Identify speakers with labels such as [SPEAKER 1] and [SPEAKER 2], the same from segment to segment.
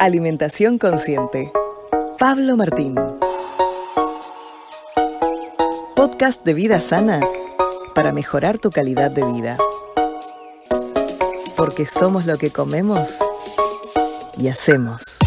[SPEAKER 1] Alimentación Consciente. Pablo Martín. Podcast de vida sana para mejorar tu calidad de vida. Porque somos lo que comemos y hacemos.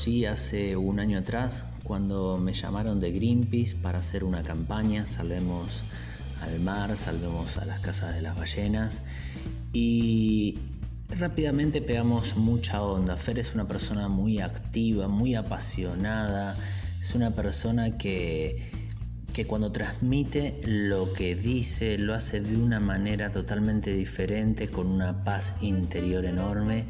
[SPEAKER 2] Hace un año atrás cuando me llamaron de Greenpeace para hacer una campaña, salvemos al mar, salvemos a las casas de las ballenas y rápidamente pegamos mucha onda. Fer es una persona muy activa, muy apasionada, es una persona que, que cuando transmite lo que dice lo hace de una manera totalmente diferente, con una paz interior enorme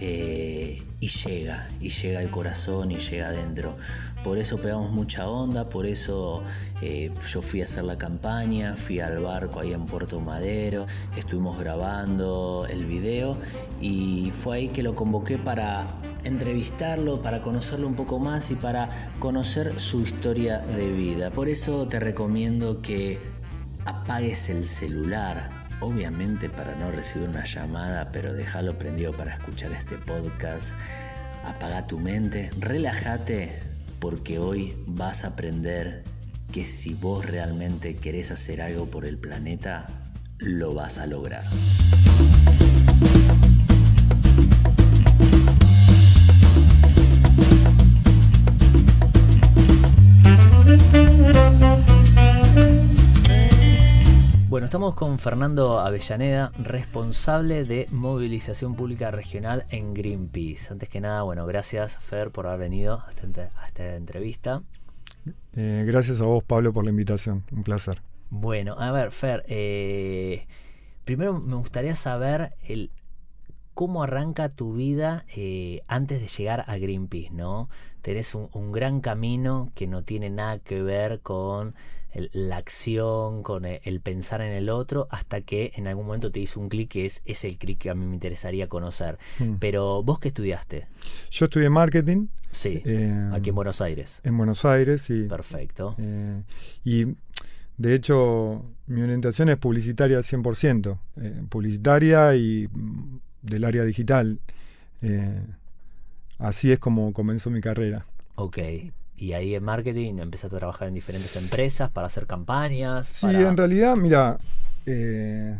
[SPEAKER 2] eh, y llega, y llega al corazón y llega adentro. Por eso pegamos mucha onda, por eso eh, yo fui a hacer la campaña, fui al barco ahí en Puerto Madero, estuvimos grabando el video y fue ahí que lo convoqué para entrevistarlo, para conocerlo un poco más y para conocer su historia de vida. Por eso te recomiendo que apagues el celular, obviamente para no recibir una llamada, pero déjalo prendido para escuchar este podcast. Apaga tu mente, relájate, porque hoy vas a aprender que si vos realmente querés hacer algo por el planeta, lo vas a lograr. Estamos con Fernando Avellaneda, responsable de movilización pública regional en Greenpeace. Antes que nada, bueno, gracias Fer por haber venido a esta, entrevista.
[SPEAKER 3] Eh, gracias a vos, Pablo, por la invitación. Un placer.
[SPEAKER 2] Bueno, a ver, Fer, eh, primero me gustaría saber el, cómo arranca tu vida eh, antes de llegar a Greenpeace, ¿no? Tenés un gran camino que no tiene nada que ver con la acción, con e, el, pensar en el otro, hasta que en algún momento te hizo un clic que es, es el clic que a mí me interesaría conocer. Hmm. Pero vos qué estudiaste?
[SPEAKER 3] Yo estudié marketing.
[SPEAKER 2] Sí, eh, aquí en Buenos Aires.
[SPEAKER 3] En Buenos Aires, sí.
[SPEAKER 2] Perfecto.
[SPEAKER 3] Eh, y de hecho mi orientación es publicitaria 100%, eh, publicitaria y mm, del área digital. así es como comenzó mi carrera.
[SPEAKER 2] Ok, y ahí en marketing empezaste a trabajar en diferentes empresas para hacer campañas.
[SPEAKER 3] Sí, en realidad, mira, eh,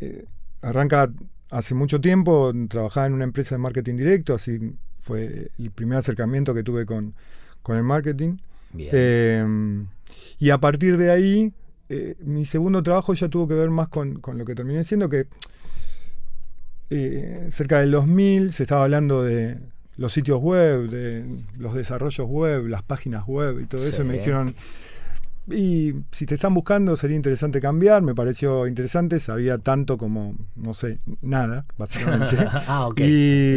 [SPEAKER 3] eh, arranca hace mucho tiempo, trabajaba en una empresa de marketing directo, así fue el primer acercamiento que tuve con, el marketing. Eh, y a partir de ahí, mi segundo trabajo ya tuvo que ver más con, con lo que terminé siendo, que cerca del 2000 se estaba hablando de los sitios web, de los desarrollos web, las páginas web y todo eso. me dijeron, y si te están buscando sería interesante cambiar. Me pareció interesante, sabía tanto como, no sé, nada, básicamente.
[SPEAKER 2] ah, ok.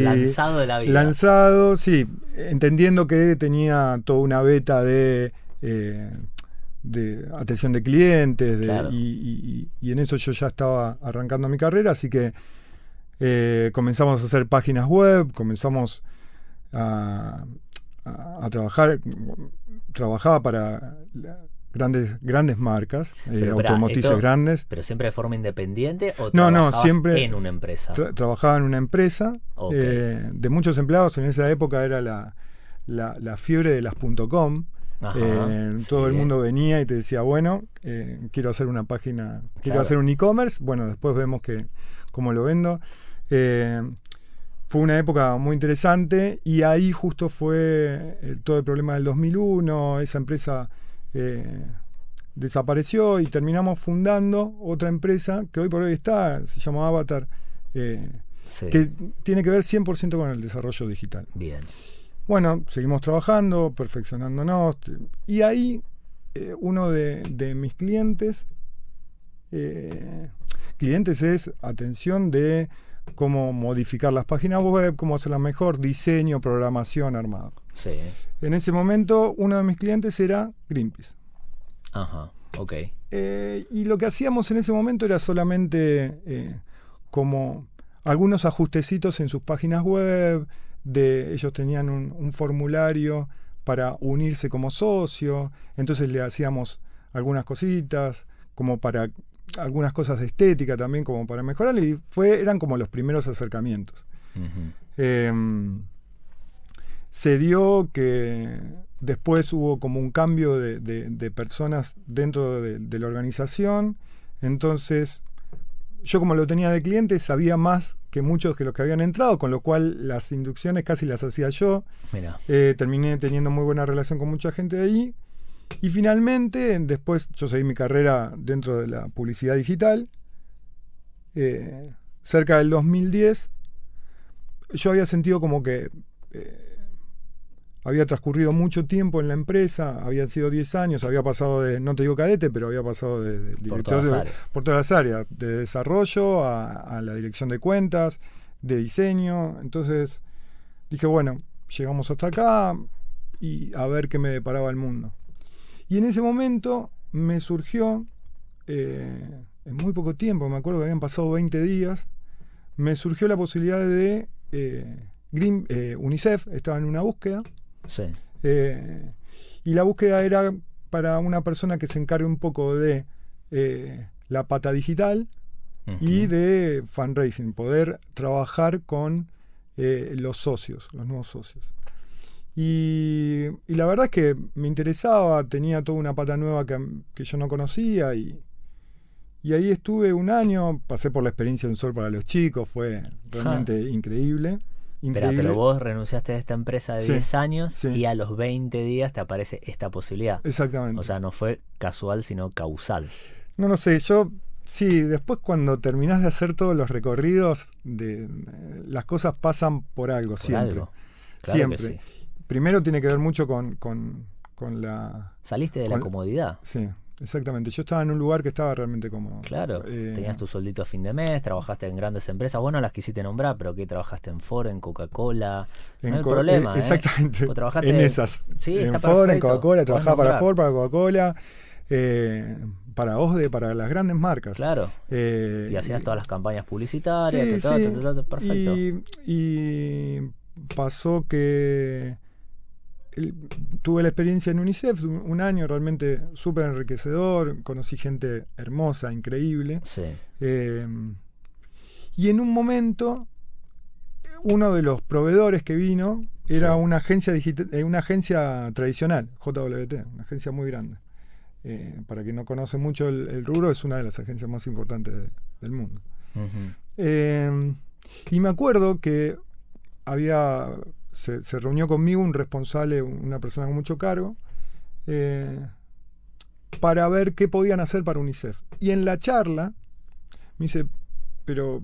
[SPEAKER 2] lanzado de la vida.
[SPEAKER 3] Lanzado, sí, entendiendo que tenía toda una beta de... Eh, de atención de clientes y, en eso yo ya estaba arrancando mi carrera, así que eh, comenzamos a hacer páginas web, comenzamos a, trabajar, trabajaba para grandes, grandes marcas, eh, automotrices grandes.
[SPEAKER 2] ¿Pero siempre de forma independiente o
[SPEAKER 3] no, no, siempre
[SPEAKER 2] en una empresa?
[SPEAKER 3] trabajaba en una empresa eh, de muchos empleados. En esa época era la, la, fiebre de las .com. Eh, todo el mundo venía y te decía, bueno, quiero hacer una página, quiero hacer un e-commerce. Bueno, después vemos que cómo lo vendo fue una época muy interesante y ahí justo fue eh, todo el problema del 2001, esa empresa eh, desapareció y terminamos fundando otra empresa que hoy por hoy está, se llama Avatar, eh, que tiene que ver 100% con el desarrollo digital.
[SPEAKER 2] Bien.
[SPEAKER 3] Bueno, seguimos trabajando, perfeccionándonos y ahí uno de, de, mis clientes, clientes es atención de cómo modificar las páginas web, cómo hacerlas mejor, diseño, programación, armado.
[SPEAKER 2] Sí.
[SPEAKER 3] En ese momento, uno de mis clientes era Greenpeace.
[SPEAKER 2] Ajá, ok.
[SPEAKER 3] Eh, y lo que hacíamos en ese momento era solamente eh, como algunos ajustecitos en sus páginas web, de ellos tenían un, formulario para unirse como socio, entonces le hacíamos algunas cositas, como para algunas cosas de estética también, como para mejorar, y fue, eran como los primeros acercamientos. Em, se dio que después hubo como un cambio de, personas dentro de, la organización, entonces yo como lo tenía de cliente sabía más que muchos que los que habían entrado, con lo cual las inducciones casi las hacía yo. Eh, terminé teniendo muy buena relación con mucha gente de ahí. Y finalmente, después yo seguí mi carrera dentro de la publicidad digital. Eh, cerca del 2010, yo había sentido como que eh, había transcurrido mucho tiempo en la empresa, habían sido 10 años, había pasado de, no te digo cadete, pero había pasado de, director por todas, las áreas, de desarrollo a, la dirección de cuentas, de diseño. Entonces dije, bueno, llegamos hasta acá y a ver qué me deparaba el mundo. Y en ese momento me surgió, eh, en muy poco tiempo, me acuerdo que habían pasado 20 días, me surgió la posibilidad de eh, Green, eh, UNICEF, estaba en una búsqueda Sí. Eh, y la búsqueda era para una persona que se encargue un poco de eh, la pata digital y de fundraising, poder trabajar con los socios, los nuevos socios. Y, la verdad es que me interesaba, tenía toda una pata nueva que, yo no conocía y, y, ahí estuve un año, pasé por la experiencia de un sol para los chicos, fue realmente increíble.
[SPEAKER 2] Pero, vos renunciaste a esta empresa de 10 años y a los 20 días te aparece esta posibilidad.
[SPEAKER 3] Exactamente.
[SPEAKER 2] O sea, no fue casual, sino causal.
[SPEAKER 3] No, no sé, yo sí, después cuando terminás de hacer todos los recorridos, de, las cosas pasan por algo, siempre. siempre. Primero tiene que ver mucho con, con, la...
[SPEAKER 2] Saliste de la comodidad.
[SPEAKER 3] Sí. Exactamente, yo estaba en un lugar que estaba realmente cómodo.
[SPEAKER 2] Claro, eh, tenías tu soldito a fin de mes, trabajaste en grandes empresas, bueno, las quisiste nombrar, pero que trabajaste en Ford, en Coca-Cola, no hay problema.
[SPEAKER 3] Eh, exactamente, en esas. Sí, en Ford, en Coca-Cola, trabajaba para Ford, para Coca-Cola, eh, para OSDE, para las grandes marcas.
[SPEAKER 2] Claro, y hacías todas las campañas publicitarias,
[SPEAKER 3] perfecto. y pasó que tuve la experiencia en UNICEF, un, año realmente súper enriquecedor, conocí gente hermosa, increíble. Eh, y en un momento, uno de los proveedores que vino era una, agencia eh, una agencia tradicional, JWT, una agencia muy grande. Eh, para quien no conoce mucho el, rubro, es una de las agencias más importantes del mundo. y me acuerdo que había se, reunió conmigo un responsable, una persona con mucho cargo, eh, para ver qué podían hacer para UNICEF. Y en la charla me dice, pero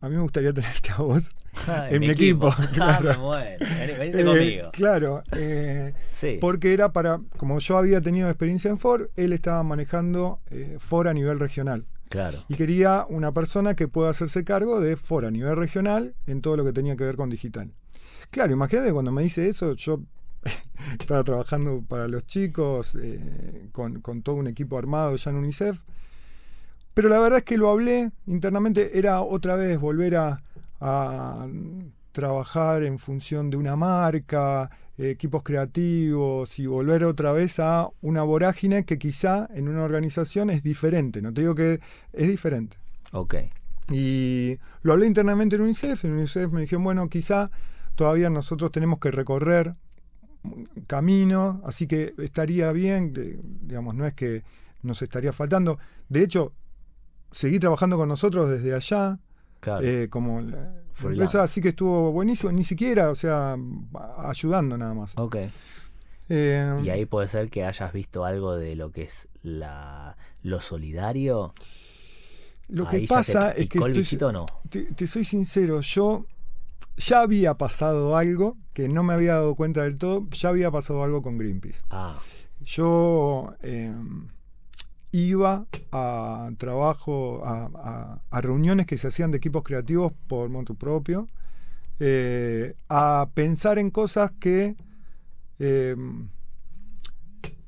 [SPEAKER 3] a mí me gustaría tenerte a vos ah, en, mi equipo. claro, ah, eh, claro eh, porque era para, como yo había tenido experiencia en Ford, él estaba manejando Ford a nivel regional.
[SPEAKER 2] Claro.
[SPEAKER 3] Y quería una persona que pueda hacerse cargo de Ford a nivel regional en todo lo que tenía que ver con digital. Claro, imagínate cuando me dice eso, yo estaba trabajando para los chicos, eh, con, todo un equipo armado ya en UNICEF. Pero la verdad es que lo hablé internamente, era otra vez volver a, trabajar en función de una marca, equipos creativos y volver otra vez a una vorágine que quizá en una organización es diferente. No te digo que es diferente.
[SPEAKER 2] Ok.
[SPEAKER 3] Y lo hablé internamente en UNICEF. En UNICEF me dijeron, bueno, quizá todavía nosotros tenemos que recorrer camino, así que estaría bien, digamos, no es que nos estaría faltando. De hecho, seguí trabajando con nosotros desde allá, eh, como la, así que estuvo buenísimo, ni siquiera, o sea, ayudando nada más.
[SPEAKER 2] Ok. Eh, y ahí puede ser que hayas visto algo de lo que es la, lo solidario.
[SPEAKER 3] Lo que pasa es que no? te soy sincero, yo ya había pasado algo que no me había dado cuenta del todo, ya había pasado algo con Greenpeace.
[SPEAKER 2] Ah.
[SPEAKER 3] Yo em, iba a trabajo, a, reuniones que se hacían de equipos creativos por motu propio, eh, a pensar en cosas que em,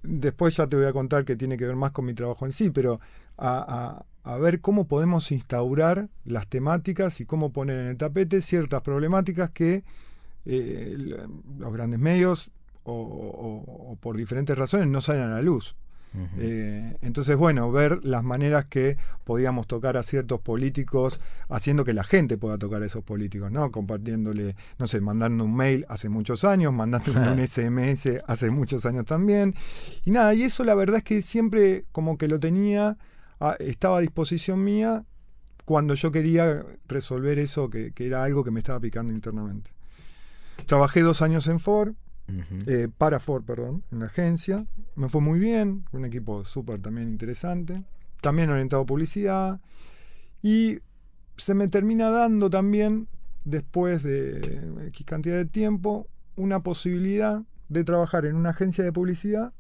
[SPEAKER 3] después ya te voy a contar que tiene que ver más con mi trabajo en sí, pero a, a ver cómo podemos instaurar las temáticas y cómo poner en el tapete ciertas problemáticas que eh, los grandes medios o, por diferentes razones no salen a la luz. Eh, entonces, bueno, ver las maneras que podíamos tocar a ciertos políticos, haciendo que la gente pueda tocar a esos políticos, ¿no? Compartiéndole, no sé, mandando un mail hace muchos años, mandando un SMS hace muchos años también. Y nada, y eso la verdad es que siempre como que lo tenía, estaba a disposición mía cuando yo quería resolver eso que era algo que me estaba picando internamente. Trabajé dos años en Ford, eh, para Ford, perdón, en la agencia. Me fue muy bien, un equipo súper también interesante, también orientado a publicidad. Y se me termina dando también, después de X cantidad de tiempo, una posibilidad de trabajar en una agencia de publicidad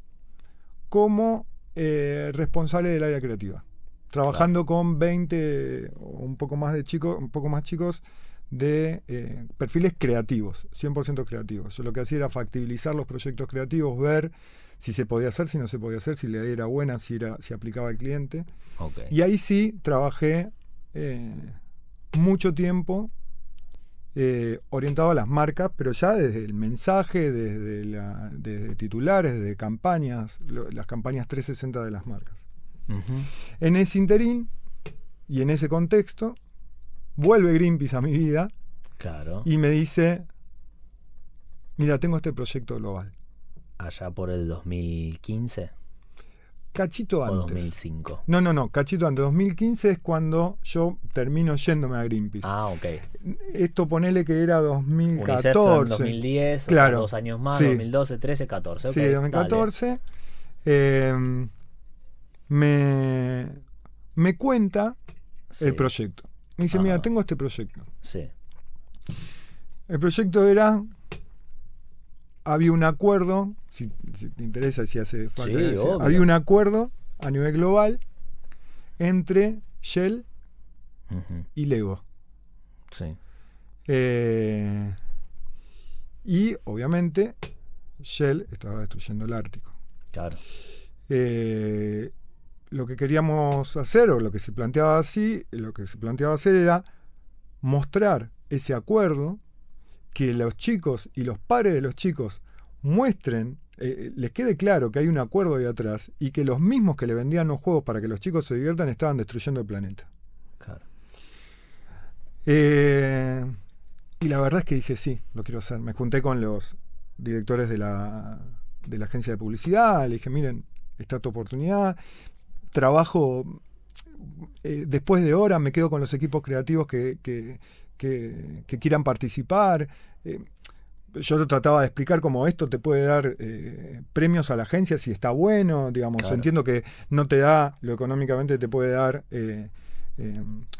[SPEAKER 3] como eh, responsable del área creativa. Trabajando con 20 o un poco más de chicos, un poco más chicos de eh, perfiles creativos, 100% creativos. Yo lo que hacía era factibilizar los proyectos creativos, ver si se podía hacer, si no se podía hacer, si la idea era buena, si, era, si aplicaba al cliente. Y ahí sí trabajé eh, mucho tiempo eh, orientado a las marcas, pero ya desde el mensaje, desde, la, titulares, desde campañas, las campañas 360 de las marcas. En ese interín y en ese contexto, vuelve Greenpeace a mi vida
[SPEAKER 2] claro.
[SPEAKER 3] y me dice, mira, tengo este proyecto global.
[SPEAKER 2] Allá por el 2015.
[SPEAKER 3] Cachito antes.
[SPEAKER 2] O 2005.
[SPEAKER 3] No, no, no, cachito antes. 2015 es cuando yo termino yéndome a Greenpeace.
[SPEAKER 2] Ah, ok.
[SPEAKER 3] Esto ponele que era 2014.
[SPEAKER 2] en 2010, claro. dos años más, 2012, 13, 14.
[SPEAKER 3] sí, 2014. Eh, me, me cuenta el proyecto. Me dice, mira, tengo este proyecto.
[SPEAKER 2] Sí.
[SPEAKER 3] El proyecto era. Había un acuerdo, si, te interesa, si hace falta. había un acuerdo a nivel global entre Shell y Lego.
[SPEAKER 2] Sí.
[SPEAKER 3] Eh, y obviamente Shell estaba destruyendo el Ártico.
[SPEAKER 2] Claro.
[SPEAKER 3] Eh, lo que queríamos hacer, o lo que se planteaba así, lo que se planteaba hacer era mostrar ese acuerdo, que los chicos y los padres de los chicos muestren, eh, eh, les quede claro que hay un acuerdo ahí atrás y que los mismos que le vendían los juegos para que los chicos se diviertan estaban destruyendo el planeta.
[SPEAKER 2] Claro.
[SPEAKER 3] Eh, y la verdad es que dije, sí, lo quiero hacer. Me junté con los directores de la, de la agencia de publicidad, le dije, miren, está tu oportunidad trabajo eh, después de hora, me quedo con los equipos creativos que, que, quieran participar. Eh, yo trataba de explicar cómo esto te puede dar eh, premios a la agencia si está bueno, digamos, entiendo que no te da, lo económicamente te puede dar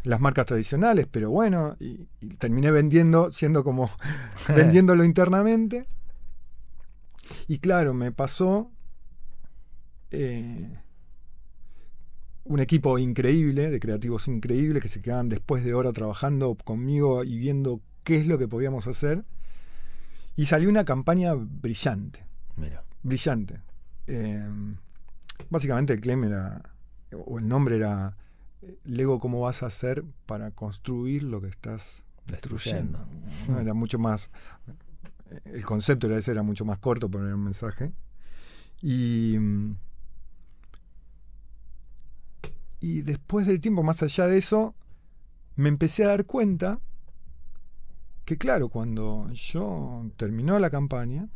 [SPEAKER 3] las marcas tradicionales, pero bueno, y, terminé vendiendo, siendo como vendiéndolo internamente. Y claro, me pasó un equipo increíble, de creativos increíbles, que se quedaban después de hora trabajando conmigo y viendo qué es lo que podíamos hacer. Y salió una campaña brillante.
[SPEAKER 2] Mira.
[SPEAKER 3] Brillante. Eh, básicamente el claim era, o el nombre era, Lego, ¿cómo vas a hacer para construir lo que estás destruyendo? Era mucho más, el concepto era ese, era mucho más corto, poner un mensaje. Y y después del tiempo, más allá de eso, me empecé a dar cuenta que, claro, cuando yo terminó la campaña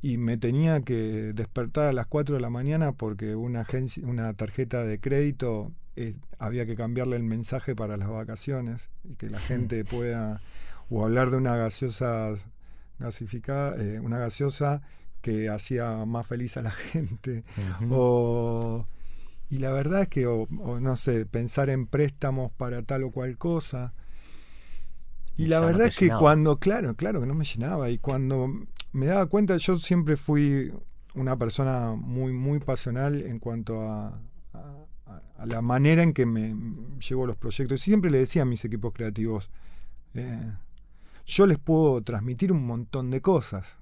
[SPEAKER 3] y me tenía que despertar a las 4 de la mañana porque una, agencia, una tarjeta de crédito eh, había que cambiarle el mensaje para las vacaciones y que la gente pueda, o hablar de una gaseosa gasificada, eh, una gaseosa que hacía más feliz a la gente, o y la verdad es que, o, no sé, pensar en préstamos para tal o cual cosa. Y la verdad es que cuando, claro, claro que no me llenaba. Y cuando me daba cuenta, yo siempre fui una persona muy, muy pasional en cuanto a, a, la manera en que me llevo los proyectos. Y siempre le decía a mis equipos creativos, eh, yo les puedo transmitir un montón de cosas,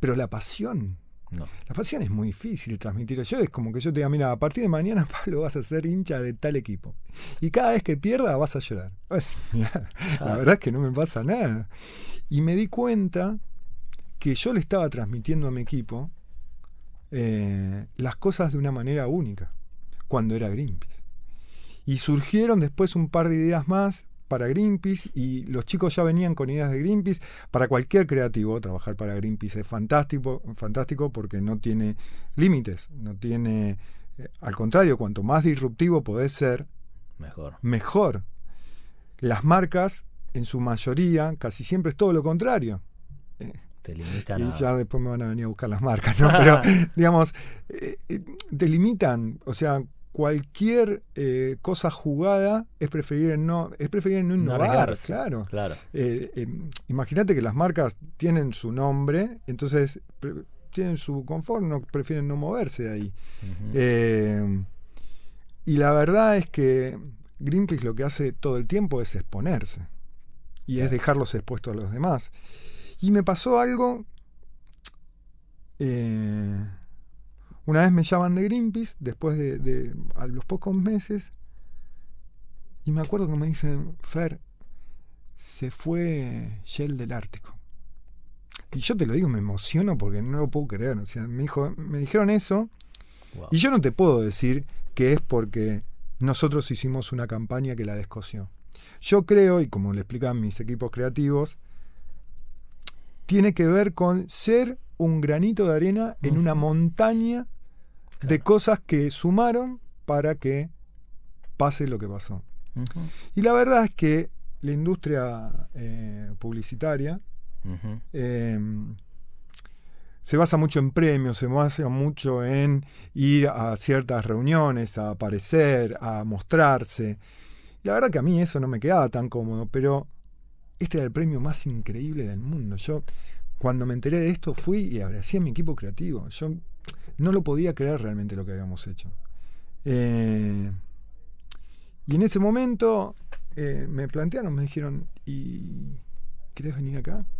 [SPEAKER 3] pero la pasión La pasión es muy difícil de transmitir. Yo es como que yo te diga, mira, a partir de mañana, Pablo, vas a ser hincha de tal equipo. Y cada vez que pierda vas a llorar. la verdad es que no me pasa nada. Y me di cuenta que yo le estaba transmitiendo a mi equipo eh, las cosas de una manera única cuando era Greenpeace. Y surgieron después un par de ideas más para Greenpeace y los chicos ya venían con ideas de Greenpeace. Para cualquier creativo, trabajar para Greenpeace es fantástico, fantástico porque no tiene límites, no tiene... Eh, al contrario, cuanto más disruptivo podés ser,
[SPEAKER 2] mejor.
[SPEAKER 3] mejor. Las marcas, en su mayoría, casi siempre es todo lo contrario.
[SPEAKER 2] Eh, te limitan
[SPEAKER 3] y ya después me van a venir a buscar las marcas, ¿no? Pero, digamos, eh, te limitan. O sea, cualquier eh, cosa jugada es preferir no es preferir no innovar claro.
[SPEAKER 2] claro.
[SPEAKER 3] Eh, eh, imagínate que las marcas tienen su nombre entonces tienen su confort no prefieren no moverse de ahí. Y la verdad es que Greenpeace lo que hace todo el tiempo es exponerse y es dejarlos expuestos a los demás. Y me pasó algo una vez me llaman de Greenpeace, después de, a los pocos meses, y me acuerdo que me dicen, Fer, se fue Shell del Ártico. Y yo te lo digo, me emociono porque no lo puedo creer. O sea, me, dijo, me dijeron eso, y yo no te puedo decir que es porque nosotros hicimos una campaña que la descoció. Yo creo, y como le explican mis equipos creativos, tiene que ver con ser un granito de arena en una montaña de cosas que sumaron para que pase lo que pasó. Y la verdad es que la industria eh, publicitaria em, se basa mucho en premios, se basa mucho en ir a ciertas reuniones, a aparecer, a mostrarse. Y la verdad que a mí eso no me quedaba tan cómodo, pero este era el premio más increíble del mundo. Yo, cuando me enteré de esto, fui y abracé a mi equipo creativo. Yo no lo podía creer realmente lo que habíamos hecho. Eh, y en ese momento eh, me plantearon, me dijeron, ¿y querés venir acá?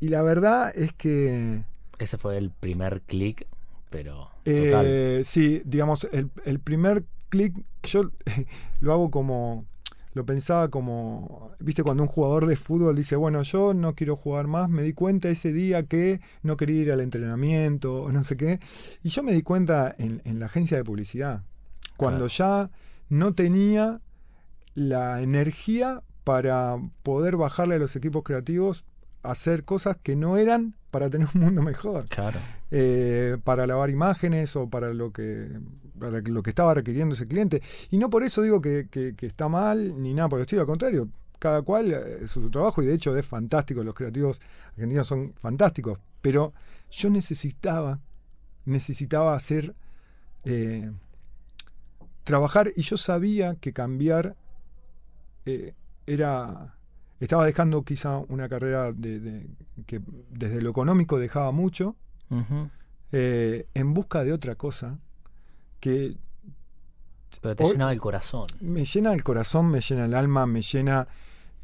[SPEAKER 3] Y la verdad es que...
[SPEAKER 2] Ese fue el primer clic, pero...
[SPEAKER 3] Eh, sí, digamos, el, el primer clic, yo lo hago como lo pensaba como, viste, cuando un jugador de fútbol dice, bueno, yo no quiero jugar más, me di cuenta ese día que no quería ir al entrenamiento o no sé qué, y yo me di cuenta en, la agencia de publicidad, cuando ya no tenía la energía para poder bajarle a los equipos creativos hacer cosas que no eran para tener un mundo mejor.
[SPEAKER 2] Claro.
[SPEAKER 3] Eh, para lavar imágenes o para lo que para lo que estaba requiriendo ese cliente. Y no por eso digo que, está mal ni nada por el estilo, al contrario, cada cual es su, trabajo y de hecho es fantástico, los creativos argentinos son fantásticos, pero yo necesitaba, necesitaba hacer, eh, trabajar y yo sabía que cambiar eh, era, estaba dejando quizá una carrera de, que desde lo económico dejaba mucho, eh, en busca de otra cosa que...
[SPEAKER 2] Pero te llena el corazón.
[SPEAKER 3] Me llena el corazón, me llena el alma, me llena...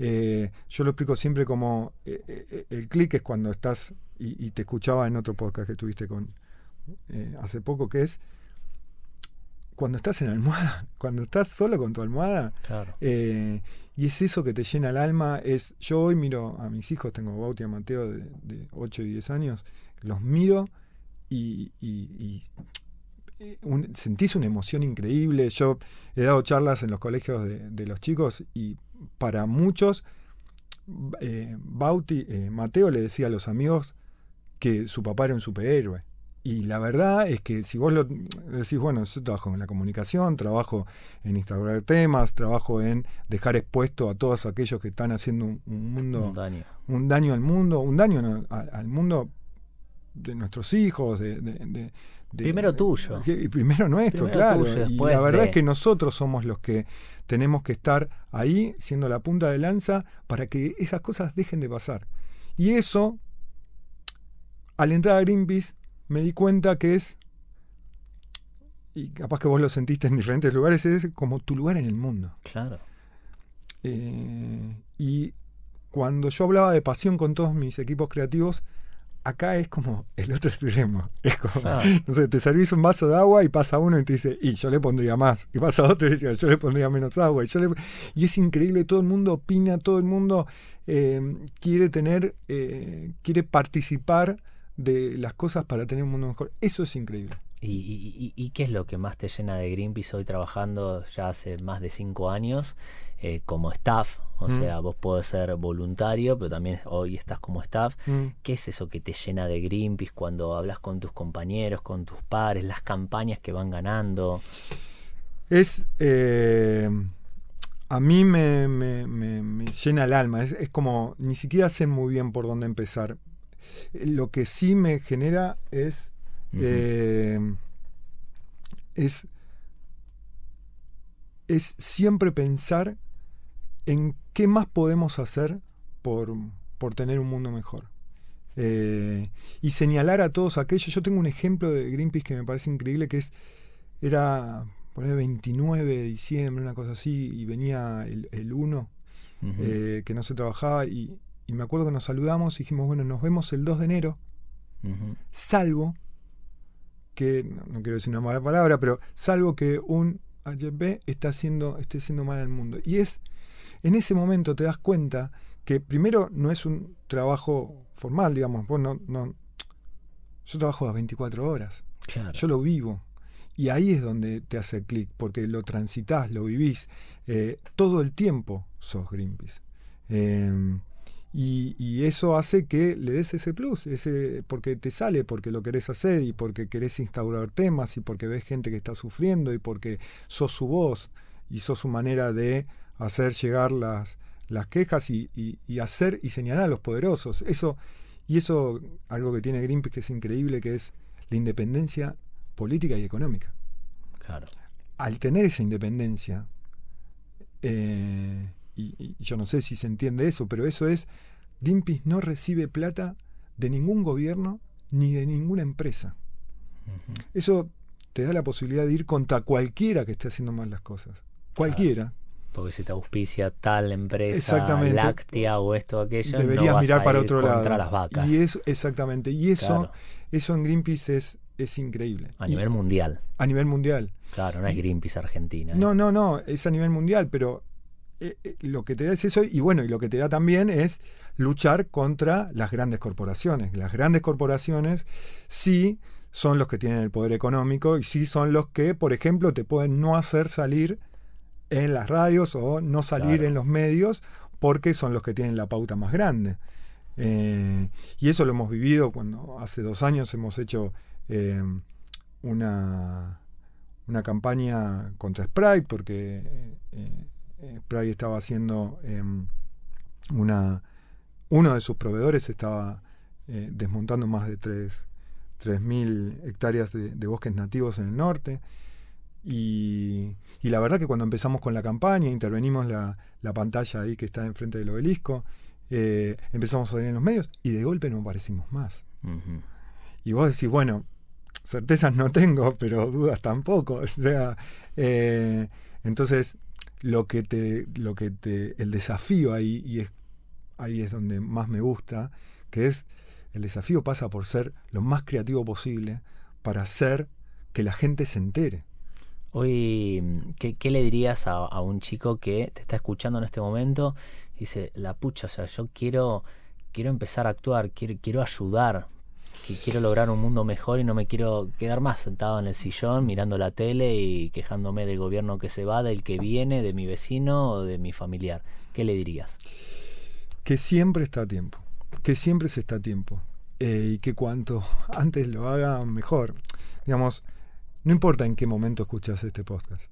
[SPEAKER 3] Eh, yo lo explico siempre como eh, eh, el clic es cuando estás, y, te escuchaba en otro podcast que tuviste con hace poco, que es cuando estás en almohada, cuando estás solo con tu almohada, y es eso que te llena el alma, es, yo hoy miro a mis hijos, tengo Bauti y Mateo de, 8 y 10 años, los miro y, sentís una emoción increíble. Yo he dado charlas en los colegios de, los chicos y para muchos, eh, Bauti, eh, Mateo le decía a los amigos que su papá era un superhéroe. Y la verdad es que si vos lo decís, bueno, yo trabajo en la comunicación, trabajo en instalar temas, trabajo en dejar expuesto a todos aquellos que están haciendo un, mundo, un daño. al mundo, un daño al mundo de nuestros hijos, de,
[SPEAKER 2] primero tuyo.
[SPEAKER 3] Y primero nuestro, claro. y la verdad es que nosotros somos los que tenemos que estar ahí siendo la punta de lanza para que esas cosas dejen de pasar. Y eso, al entrar a Greenpeace, me di cuenta que es, y capaz que vos lo sentiste en diferentes lugares, es como tu lugar en el mundo.
[SPEAKER 2] Claro.
[SPEAKER 3] Eh, y cuando yo hablaba de pasión con todos mis equipos creativos, acá es como el otro extremo. Es como, ah. no sé, te servís un vaso de agua y pasa uno y te dice, y yo le pondría más. Y pasa otro y dice, yo le pondría menos agua. Y, y es increíble, todo el mundo opina, todo el mundo eh, quiere tener, eh, quiere participar de las cosas para tener un mundo mejor. Eso es increíble.
[SPEAKER 2] ¿Y, qué es lo que más te llena de Greenpeace hoy trabajando ya hace más de cinco años eh, como staff? O sea, vos podés ser voluntario, pero también hoy estás como staff. ¿Qué es eso que te llena de Greenpeace cuando hablas con tus compañeros, con tus pares, las campañas que van ganando?
[SPEAKER 3] Es. Eh, a mí me, llena el alma. Es, es, como. Ni siquiera sé muy bien por dónde empezar. Lo que sí me genera es eh, es, es siempre pensar en qué más podemos hacer por, por tener un mundo mejor. Eh, y señalar a todos aquellos. Yo tengo un ejemplo de Greenpeace que me parece increíble, que es, era por el 29 de diciembre, una cosa así, y venía el, el 1, eh, que no se trabajaba, y, y, me acuerdo que nos saludamos y dijimos, bueno, nos vemos el 2 de enero, salvo que, no, quiero decir una mala palabra, pero salvo que un HB está haciendo, esté haciendo mal al mundo. Y es, en ese momento te das cuenta que primero no es un trabajo formal, digamos, vos no, no yo trabajo a 24 horas, yo lo vivo. Y ahí es donde te hace clic, porque lo transitas, lo vivís. Eh, todo el tiempo sos Greenpeace. Eh, y, eso hace que le des ese plus, ese, porque te sale, porque lo querés hacer y porque querés instaurar temas y porque ves gente que está sufriendo y porque sos su voz y sos su manera de hacer llegar las, las quejas y, hacer y señalar a los poderosos. Eso, y eso, algo que tiene Greenpeace que es increíble, que es la independencia política y económica.
[SPEAKER 2] Claro.
[SPEAKER 3] Al tener esa independencia, eh, y, yo no sé si se entiende eso, pero eso es, Greenpeace no recibe plata de ningún gobierno ni de ninguna empresa. Eso te da la posibilidad de ir contra cualquiera que esté haciendo mal las cosas. Cualquiera.
[SPEAKER 2] Porque si te auspicia tal empresa láctea o esto o aquello,
[SPEAKER 3] deberías mirar para otro
[SPEAKER 2] contra
[SPEAKER 3] lado.
[SPEAKER 2] las vacas.
[SPEAKER 3] Y eso, exactamente. Y eso, eso en Greenpeace es, es increíble.
[SPEAKER 2] A nivel mundial.
[SPEAKER 3] A nivel mundial.
[SPEAKER 2] Claro, no es Greenpeace Argentina.
[SPEAKER 3] No, ¿eh? no, no, es a nivel mundial, pero eh, eh, lo que te da es eso, y bueno, y lo que te da también es luchar contra las grandes corporaciones. Las grandes corporaciones sí son los que tienen el poder económico y sí son los que, por ejemplo, te pueden no hacer salir en las radios o no salir en los medios porque son los que tienen la pauta más grande. Eh, y eso lo hemos vivido cuando hace dos años hemos hecho una, una campaña contra Sprite porque eh, estaba haciendo em, una. Uno de sus proveedores estaba eh, desmontando más de 3.000 hectáreas de, bosques nativos en el norte. Y, la verdad que cuando empezamos con la campaña, intervenimos la, la pantalla ahí que está enfrente del obelisco, eh, empezamos a salir en los medios y de golpe no aparecimos más. Y vos decís, bueno, certezas no tengo, pero dudas tampoco. O sea, eh, entonces lo que te, lo que te, el desafío ahí, y es, ahí es donde más me gusta, que es, el desafío pasa por ser lo más creativo posible para hacer que la gente se entere.
[SPEAKER 2] Hoy, ¿qué, le dirías a, un chico que te está escuchando en este momento? dice, la pucha, o sea, yo quiero, quiero empezar a actuar, quiero, quiero ayudar, que quiero lograr un mundo mejor y no me quiero quedar más sentado en el sillón mirando la tele y quejándome del gobierno que se va, del que viene, de mi vecino o de mi familiar. ¿Qué le dirías?
[SPEAKER 3] Que siempre está a tiempo, que siempre se está a tiempo eh, y que cuanto antes lo haga mejor. Digamos, no importa en qué momento escuchas este podcast.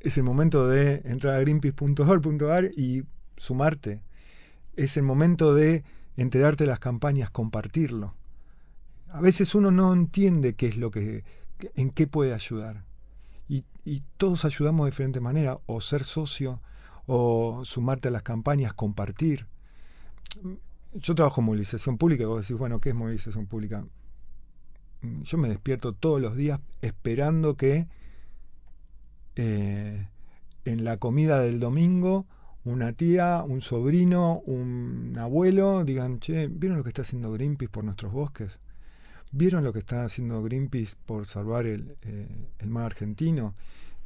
[SPEAKER 3] Es el momento de entrar a greenpeace.org.ar y sumarte. Es el momento de enterarte de las campañas, compartirlo a veces uno no entiende qué es lo que, en qué puede ayudar. Y, todos ayudamos de diferente manera, o ser socio, o sumarte a las campañas, compartir. Yo trabajo en movilización pública y vos decís, bueno, ¿qué es movilización pública? Yo me despierto todos los días esperando que eh, en la comida del domingo una tía, un sobrino, un abuelo, digan, che, ¿vieron lo que está haciendo Greenpeace por nuestros bosques? ¿Vieron lo que está haciendo Greenpeace por salvar el, eh, mar argentino?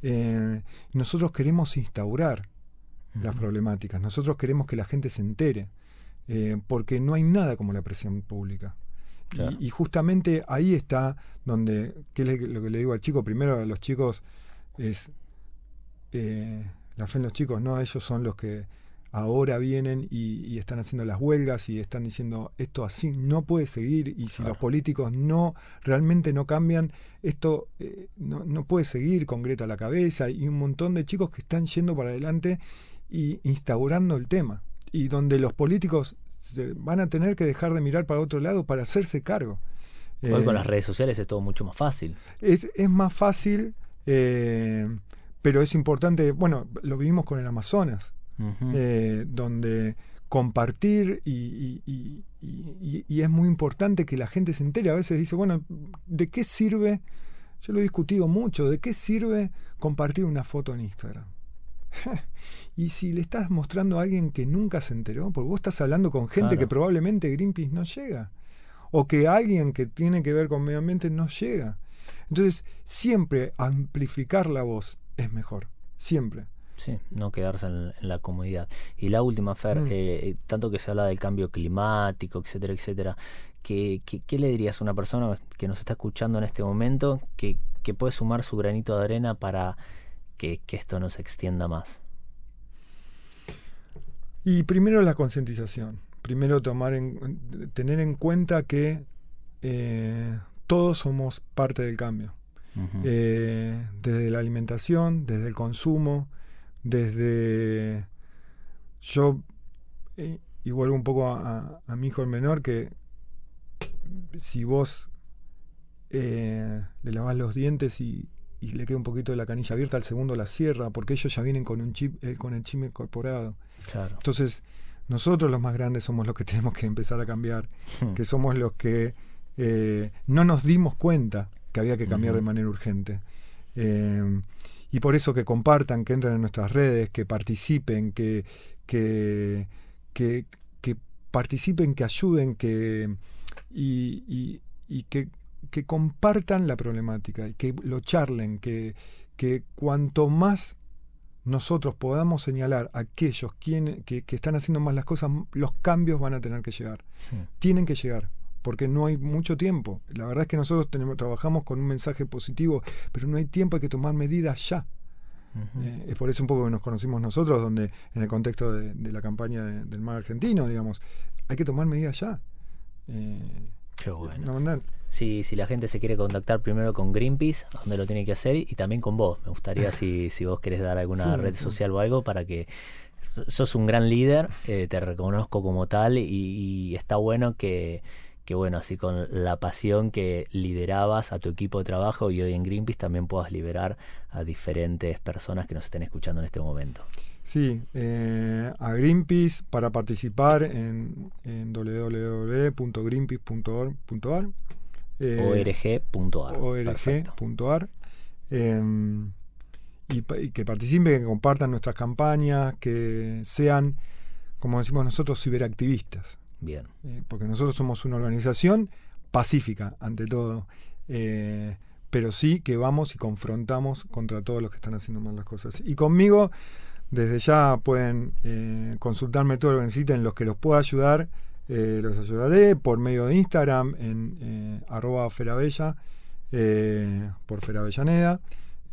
[SPEAKER 3] Eh, nosotros queremos instaurar las problemáticas, nosotros queremos que la gente se entere, eh, porque no hay nada como la presión pública. Y, justamente ahí está donde, ¿qué es lo que le digo al chico? Primero a los chicos es la fe en los chicos, no, ellos son los que ahora vienen y, están haciendo las huelgas y están diciendo esto así no puede seguir y si los políticos no realmente no cambian, esto eh, no, puede seguir con Greta a la cabeza y un montón de chicos que están yendo para adelante y instaurando el tema. Y donde los políticos se van a tener que dejar de mirar para otro lado para hacerse cargo.
[SPEAKER 2] Hoy con eh, las redes sociales es todo mucho más fácil.
[SPEAKER 3] Es, es más fácil, eh, pero es importante, bueno, lo vivimos con el Amazonas. Eh, donde compartir y, es muy importante que la gente se entere. A veces dice, bueno, ¿de qué sirve? Yo lo he discutido mucho, ¿de qué sirve compartir una foto en Instagram? y si le estás mostrando a alguien que nunca se enteró, porque vos estás hablando con gente que probablemente Greenpeace no llega, o que alguien que tiene que ver con medio ambiente no llega. Entonces, siempre amplificar la voz es mejor, siempre.
[SPEAKER 2] Sí, no quedarse en, la comodidad. Y la última, Fer, mm. eh, tanto que se habla del cambio climático, etcétera, etcétera, ¿qué, qué, le dirías a una persona que nos está escuchando en este momento que, que puede sumar su granito de arena para que, esto no se extienda más?
[SPEAKER 3] Y primero la concientización. Primero tomar en, tener en cuenta que eh, todos somos parte del cambio. Eh, desde la alimentación, desde el consumo, desde yo, eh, y vuelvo un poco a, mi hijo el menor, que si vos eh, le lavas los dientes y, le queda un poquito de la canilla abierta, al segundo la cierra, porque ellos ya vienen con un chip, eh, con el chip incorporado. Entonces, nosotros los más grandes somos los que tenemos que empezar a cambiar, hmm. que somos los que no nos dimos cuenta que había que cambiar de manera urgente y por eso que compartan, que entren en nuestras redes, que participen, que, que, que, participen, que ayuden, que, y, que, que, compartan la problemática, y que lo charlen, que, que cuanto más nosotros podamos señalar a aquellos quienes, que, están haciendo más las cosas, los cambios van a tener que llegar. Tienen que llegar porque no hay mucho tiempo. La verdad es que nosotros tenemos, trabajamos con un mensaje positivo, pero no hay tiempo, hay que tomar medidas ya. Eh, es por eso un poco que nos conocimos nosotros, donde en el contexto de, la campaña del mar argentino, digamos, hay que tomar medidas ya.
[SPEAKER 2] Eh, Qué bueno. si la gente se quiere contactar primero con Greenpeace, ¿dónde lo tiene que hacer? Y también con vos. Me gustaría si, si vos querés dar alguna red social o algo para que sos un gran líder, eh, te reconozco como tal y está bueno que que bueno, así con la pasión que liderabas a tu equipo de trabajo y hoy en Greenpeace también puedas liberar a diferentes personas que nos estén escuchando en este momento.
[SPEAKER 3] Sí, eh, a Greenpeace para participar en, en www.greenpeace.org.ar
[SPEAKER 2] eh, org.ar
[SPEAKER 3] org.ar em, y, y, que participen, que compartan nuestras campañas, que sean, como decimos nosotros, ciberactivistas.
[SPEAKER 2] Bien.
[SPEAKER 3] Eh, porque nosotros somos una organización pacífica, ante todo. Eh, pero sí que vamos y confrontamos contra todos los que están haciendo mal las cosas. Y conmigo, desde ya pueden eh, consultarme todo lo que necesiten, los que los pueda ayudar, los ayudaré por medio de Instagram en arroba ferabella, por Feravellaneda.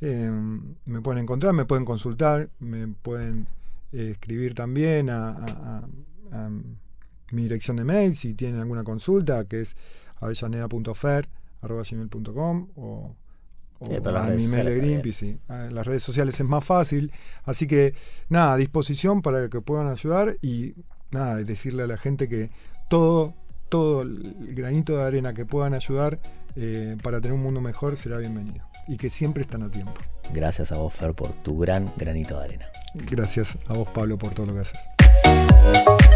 [SPEAKER 3] me pueden encontrar, me pueden consultar, me pueden escribir también a mi dirección de mail si tienen alguna consulta, que es avellaneda.fer.com o, o mi mail de Greenpeace. En las redes sociales es más fácil. Así que nada, a disposición para que puedan ayudar y nada, decirle a la gente que todo, todo el granito de arena que puedan ayudar eh, para tener un mundo mejor será bienvenido. Y que siempre están a tiempo.
[SPEAKER 2] Gracias a vos, Fer, por tu gran granito de arena.
[SPEAKER 3] Gracias a vos, Pablo, por todo lo que haces.